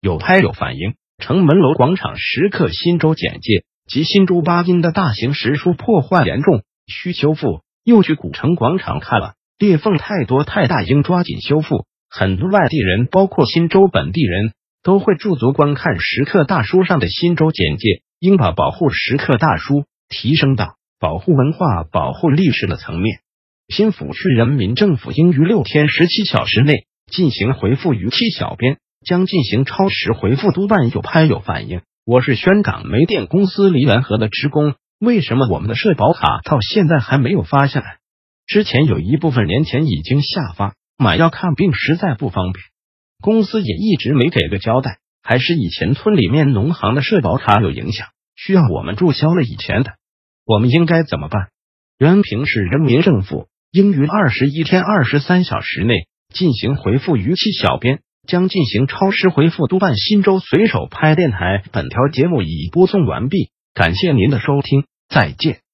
有拍有反应。城门楼广场时刻新州简介及新州八音的大型石书破坏严重，需修复。又去古城广场看了，裂缝太多太大，应抓紧修复。很多外地人，包括新州本地人都会驻足观看石刻大书上的新州简介，应把保护石刻大书提升到保护文化、保护历史的层面。新抚区人民政府应于六天十七小时内。进行回复逾期，小编将进行超时回复督办。有拍有反应。我是宣港煤电公司梨园河的职工，为什么我们的社保卡到现在还没有发下来？之前有一部分年前已经下发，买药看病实在不方便，公司也一直没给个交代。还是以前村里面农行的社保卡有影响，需要我们注销了以前的，我们应该怎么办？原平市人民政府应于二十一天二十三小时内。进行回复逾期，小编将进行超时回复督办。新州随手拍电台，本条节目已播送完毕，感谢您的收听，再见。